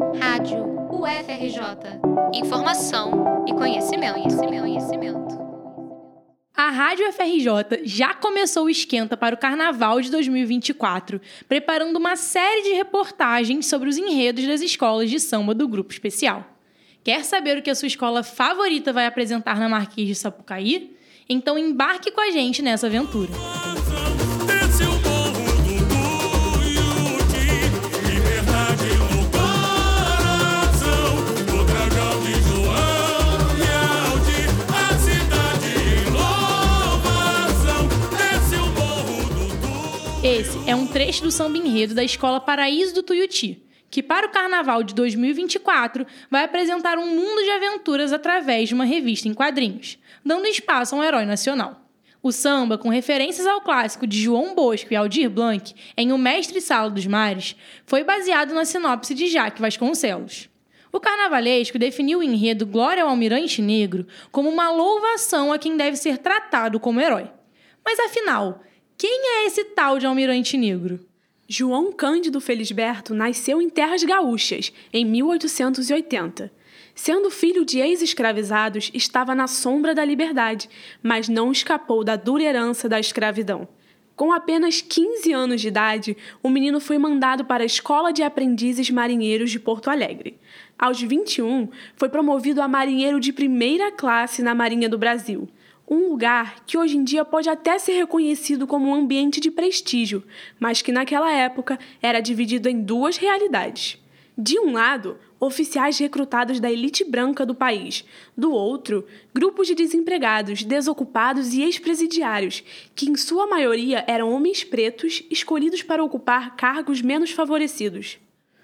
Rádio UFRJ. Informação e conhecimento, conhecimento, conhecimento. A Rádio FRJ já começou o esquenta para o Carnaval de 2024, preparando uma série de reportagens sobre os enredos das escolas de samba do Grupo Especial. Quer saber o que a sua escola favorita vai apresentar na Marquês de Sapucaí? Então embarque com a gente nessa aventura. Do samba enredo da Escola Paraíso do Tuiuti, que para o Carnaval de 2024 vai apresentar um mundo de aventuras através de uma revista em quadrinhos, dando espaço a um herói nacional. O samba, com referências ao clássico de João Bosco e Aldir Blanc, em O Mestre Sala dos Mares, foi baseado na sinopse de Jaque Vasconcelos. O carnavalesco definiu o enredo Glória ao Almirante Negro como uma louvação a quem deve ser tratado como herói. Mas afinal, quem é esse tal de Almirante Negro? João Cândido Felisberto nasceu em terras gaúchas, em 1880. Sendo filho de ex-escravizados, estava na sombra da liberdade, mas não escapou da dura herança da escravidão. Com apenas 15 anos de idade, o menino foi mandado para a Escola de Aprendizes Marinheiros de Porto Alegre. Aos 21, foi promovido a marinheiro de primeira classe na Marinha do Brasil um lugar que hoje em dia pode até ser reconhecido como um ambiente de prestígio, mas que naquela época era dividido em duas realidades. De um lado, oficiais recrutados da elite branca do país, do outro, grupos de desempregados, desocupados e ex-presidiários, que em sua maioria eram homens pretos escolhidos para ocupar cargos menos favorecidos.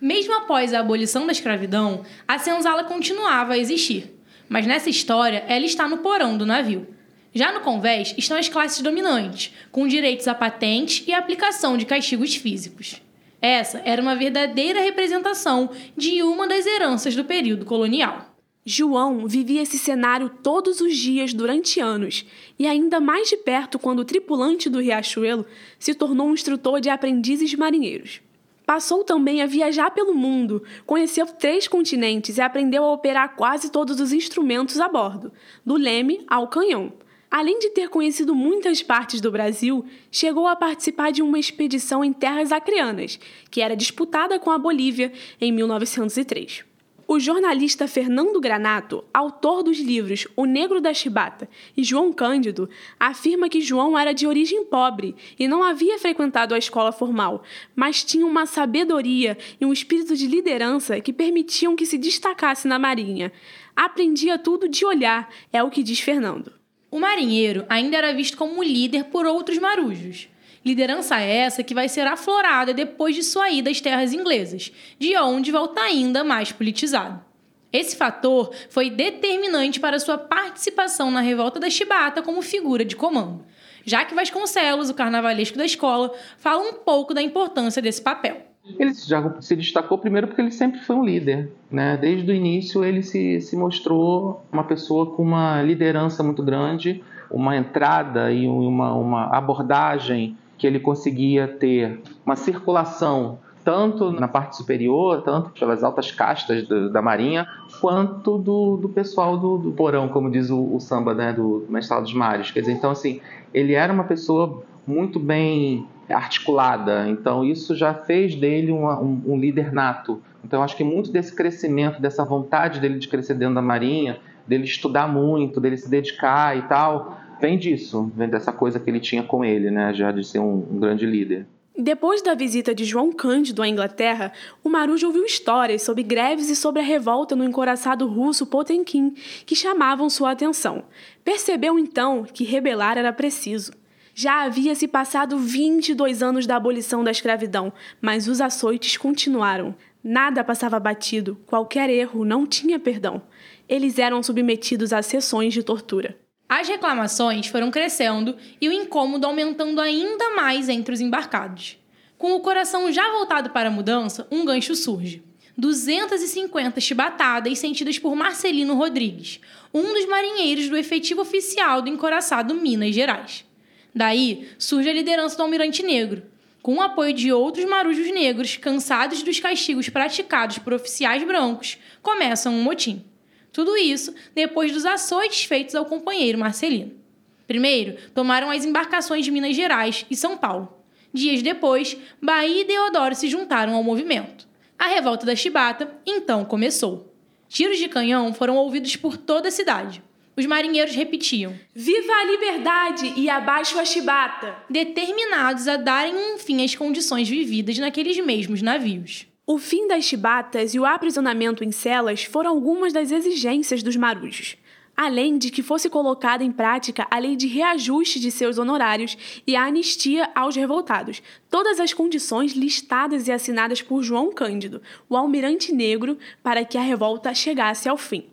Mesmo após a abolição da escravidão, a senzala continuava a existir. Mas nessa história, ela está no porão do navio. Já no convés estão as classes dominantes, com direitos a patente e aplicação de castigos físicos. Essa era uma verdadeira representação de uma das heranças do período colonial. João vivia esse cenário todos os dias durante anos, e ainda mais de perto quando o tripulante do Riachuelo se tornou um instrutor de aprendizes marinheiros. Passou também a viajar pelo mundo, conheceu três continentes e aprendeu a operar quase todos os instrumentos a bordo, do leme ao canhão, Além de ter conhecido muitas partes do Brasil, chegou a participar de uma expedição em terras acreanas, que era disputada com a Bolívia em 1903. O jornalista Fernando Granato, autor dos livros O Negro da Chibata e João Cândido, afirma que João era de origem pobre e não havia frequentado a escola formal, mas tinha uma sabedoria e um espírito de liderança que permitiam que se destacasse na Marinha. Aprendia tudo de olhar, é o que diz Fernando. O marinheiro ainda era visto como líder por outros marujos. Liderança essa que vai ser aflorada depois de sua ida às terras inglesas, de onde volta ainda mais politizado. Esse fator foi determinante para sua participação na revolta da Chibata como figura de comando. Já que Vasconcelos, o carnavalesco da escola, fala um pouco da importância desse papel. Ele já se destacou primeiro porque ele sempre foi um líder. Né? Desde o início ele se, se mostrou uma pessoa com uma liderança muito grande, uma entrada e uma, uma abordagem que ele conseguia ter, uma circulação tanto na parte superior, tanto pelas altas castas do, da marinha, quanto do, do pessoal do, do, porão, como diz o, o samba né, do Mestrado dos Mares. Quer dizer, então assim, ele era uma pessoa muito bem articulada. Então, isso já fez dele um, um, um líder nato. Então, acho que muito desse crescimento, dessa vontade dele de crescer dentro da Marinha, dele estudar muito, dele se dedicar e tal, vem disso, vem dessa coisa que ele tinha com ele, né? Já de ser um, um grande líder. Depois da visita de João Cândido à Inglaterra, o Marujo ouviu histórias sobre greves e sobre a revolta no encoraçado russo Potemkin, que chamavam sua atenção. Percebeu então que rebelar era preciso. Já havia se passado 22 anos da abolição da escravidão, mas os açoites continuaram. Nada passava batido, qualquer erro não tinha perdão. Eles eram submetidos a sessões de tortura. As reclamações foram crescendo e o incômodo aumentando ainda mais entre os embarcados. Com o coração já voltado para a mudança, um gancho surge. 250 chibatadas sentidas por Marcelino Rodrigues, um dos marinheiros do efetivo oficial do encoraçado Minas Gerais. Daí surge a liderança do Almirante Negro, Com o apoio de outros marujos negros, cansados dos castigos praticados por oficiais brancos, começam um motim. Tudo isso depois dos açoites feitos ao companheiro Marcelino. Primeiro, tomaram as embarcações de Minas Gerais e São Paulo. Dias depois, Bahia e Deodoro se juntaram ao movimento. A revolta da Chibata então começou. Tiros de canhão foram ouvidos por toda a cidade. Os marinheiros repetiam: Viva a liberdade e abaixo a chibata! Determinados a darem um fim às condições vividas naqueles mesmos navios. O fim das chibatas e o aprisionamento em celas foram algumas das exigências dos marujos além de que fosse colocada em prática a lei de reajuste de seus honorários e a anistia aos revoltados, todas as condições listadas e assinadas por João Cândido, o almirante negro, para que a revolta chegasse ao fim.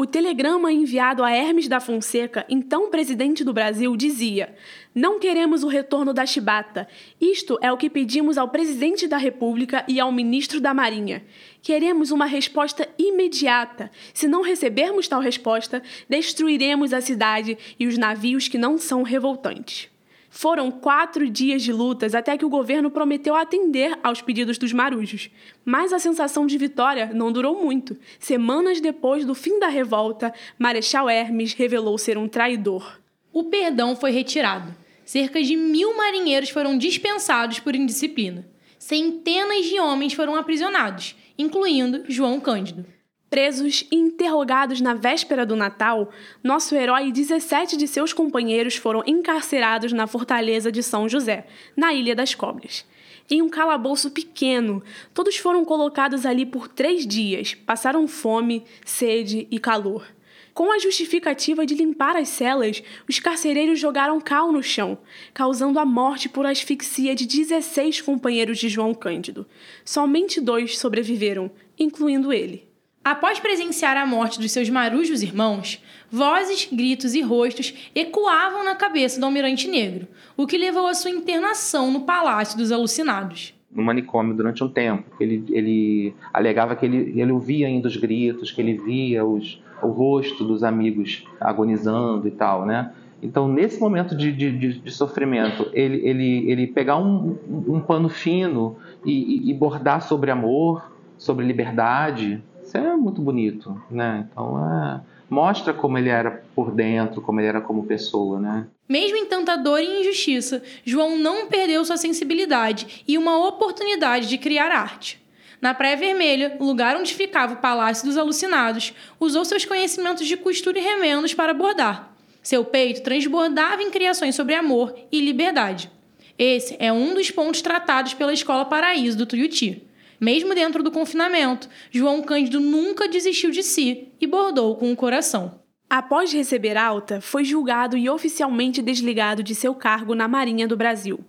O telegrama enviado a Hermes da Fonseca, então presidente do Brasil, dizia: Não queremos o retorno da chibata. Isto é o que pedimos ao presidente da República e ao ministro da Marinha. Queremos uma resposta imediata. Se não recebermos tal resposta, destruiremos a cidade e os navios que não são revoltantes. Foram quatro dias de lutas até que o governo prometeu atender aos pedidos dos marujos. Mas a sensação de vitória não durou muito. Semanas depois do fim da revolta, Marechal Hermes revelou ser um traidor. O perdão foi retirado. Cerca de mil marinheiros foram dispensados por indisciplina. Centenas de homens foram aprisionados, incluindo João Cândido. Presos e interrogados na véspera do Natal, nosso herói e 17 de seus companheiros foram encarcerados na fortaleza de São José, na Ilha das Cobras. Em um calabouço pequeno, todos foram colocados ali por três dias, passaram fome, sede e calor. Com a justificativa de limpar as celas, os carcereiros jogaram cal no chão, causando a morte por asfixia de 16 companheiros de João Cândido. Somente dois sobreviveram, incluindo ele. Após presenciar a morte dos seus marujos irmãos, vozes, gritos e rostos ecoavam na cabeça do almirante negro, o que levou à sua internação no Palácio dos Alucinados. No manicômio durante um tempo. Ele, ele alegava que ele, ele ouvia ainda os gritos, que ele via os, o rosto dos amigos agonizando e tal, né? Então, nesse momento de, de, de sofrimento, ele, ele, ele pegar um, um pano fino e, e bordar sobre amor, sobre liberdade, isso é muito bonito, né? Então, é, mostra como ele era por dentro, como ele era como pessoa, né? Mesmo em tanta dor e injustiça, João não perdeu sua sensibilidade e uma oportunidade de criar arte. Na Praia Vermelha, lugar onde ficava o Palácio dos Alucinados, usou seus conhecimentos de costura e remendos para bordar. Seu peito transbordava em criações sobre amor e liberdade. Esse é um dos pontos tratados pela Escola Paraíso do Tuiuti. Mesmo dentro do confinamento, João Cândido nunca desistiu de si e bordou com o coração. Após receber alta, foi julgado e oficialmente desligado de seu cargo na Marinha do Brasil.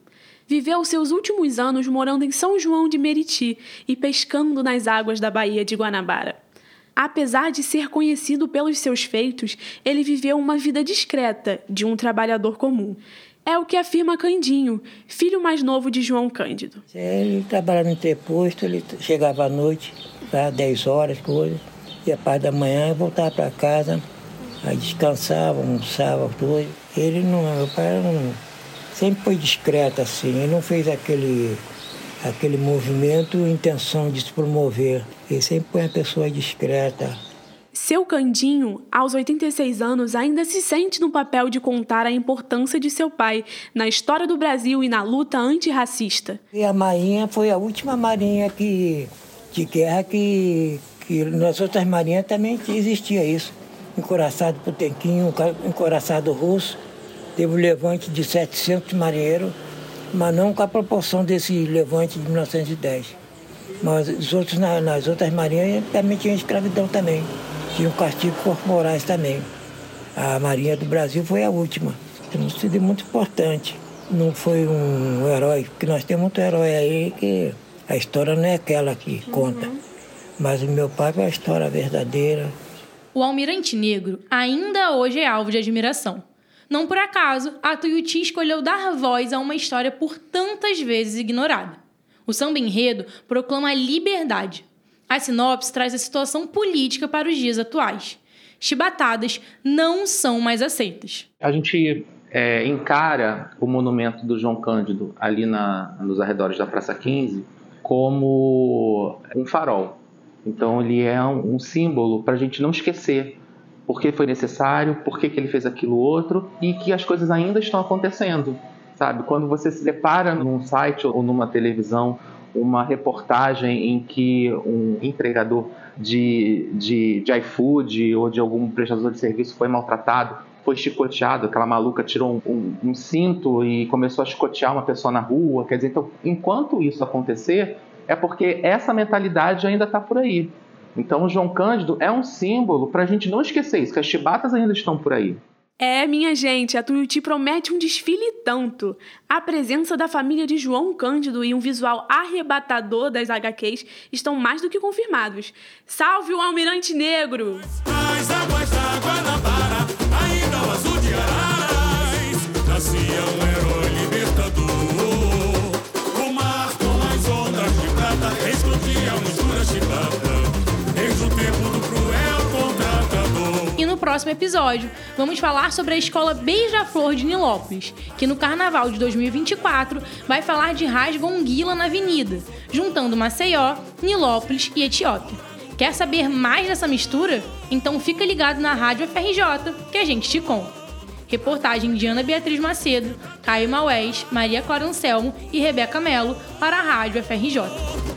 Viveu seus últimos anos morando em São João de Meriti e pescando nas águas da Baía de Guanabara. Apesar de ser conhecido pelos seus feitos, ele viveu uma vida discreta de um trabalhador comum. É o que afirma Candinho, filho mais novo de João Cândido. Ele trabalhava no interposto, ele chegava à noite, às 10 horas, coisa, e a parte da manhã voltava para casa, aí descansava, almoçava, tudo. Ele não, meu pai não, sempre foi discreto assim, ele não fez aquele, aquele movimento intenção de se promover. Ele sempre foi uma pessoa discreta, seu Candinho, aos 86 anos, ainda se sente no papel de contar a importância de seu pai na história do Brasil e na luta antirracista. E a Marinha foi a última marinha que, de guerra que, que nas outras marinhas também existia isso. Encoraçado Potemkin, encoraçado russo, teve o um levante de 700 marinheiros, mas não com a proporção desse levante de 1910. Mas os outros, nas outras marinhas também tinha escravidão também tinham castigos corporais também. A Marinha do Brasil foi a última. Tem sido muito importante. Não foi um herói, porque nós temos muito herói aí que a história não é aquela que conta. Uhum. Mas o meu pai foi a história verdadeira. O almirante negro ainda hoje é alvo de admiração. Não por acaso, a Tuiuti escolheu dar voz a uma história por tantas vezes ignorada. O samba enredo proclama a liberdade, a sinopse traz a situação política para os dias atuais. Chibatadas não são mais aceitas. A gente é, encara o monumento do João Cândido ali na, nos arredores da Praça 15 como um farol. Então ele é um, um símbolo para a gente não esquecer por que foi necessário, por que, que ele fez aquilo outro e que as coisas ainda estão acontecendo. Sabe? Quando você se depara num site ou numa televisão uma reportagem em que um entregador de, de, de iFood ou de algum prestador de serviço foi maltratado, foi chicoteado, aquela maluca tirou um, um, um, cinto e começou a chicotear uma pessoa na rua. Quer dizer, então, enquanto isso acontecer, é porque essa mentalidade ainda está por aí. Então, o João Cândido é um símbolo para a gente não esquecer isso, que as chibatas ainda estão por aí. É, minha gente, a Tuiuti promete um desfile tanto. A presença da família de João Cândido e um visual arrebatador das HQs estão mais do que confirmados. Salve o Almirante Negro! As águas da Guanabara, ainda próximo episódio, vamos falar sobre a escola Beija-Flor de Nilópolis, que no carnaval de 2024 vai falar de rasgonguila na avenida, juntando Maceió, Nilópolis e Etiópia. Quer saber mais dessa mistura? Então fica ligado na Rádio FRJ que a gente te conta. Reportagem de Ana Beatriz Macedo, Caio Maués, Maria Clara Anselmo e Rebeca Melo para a Rádio FRJ.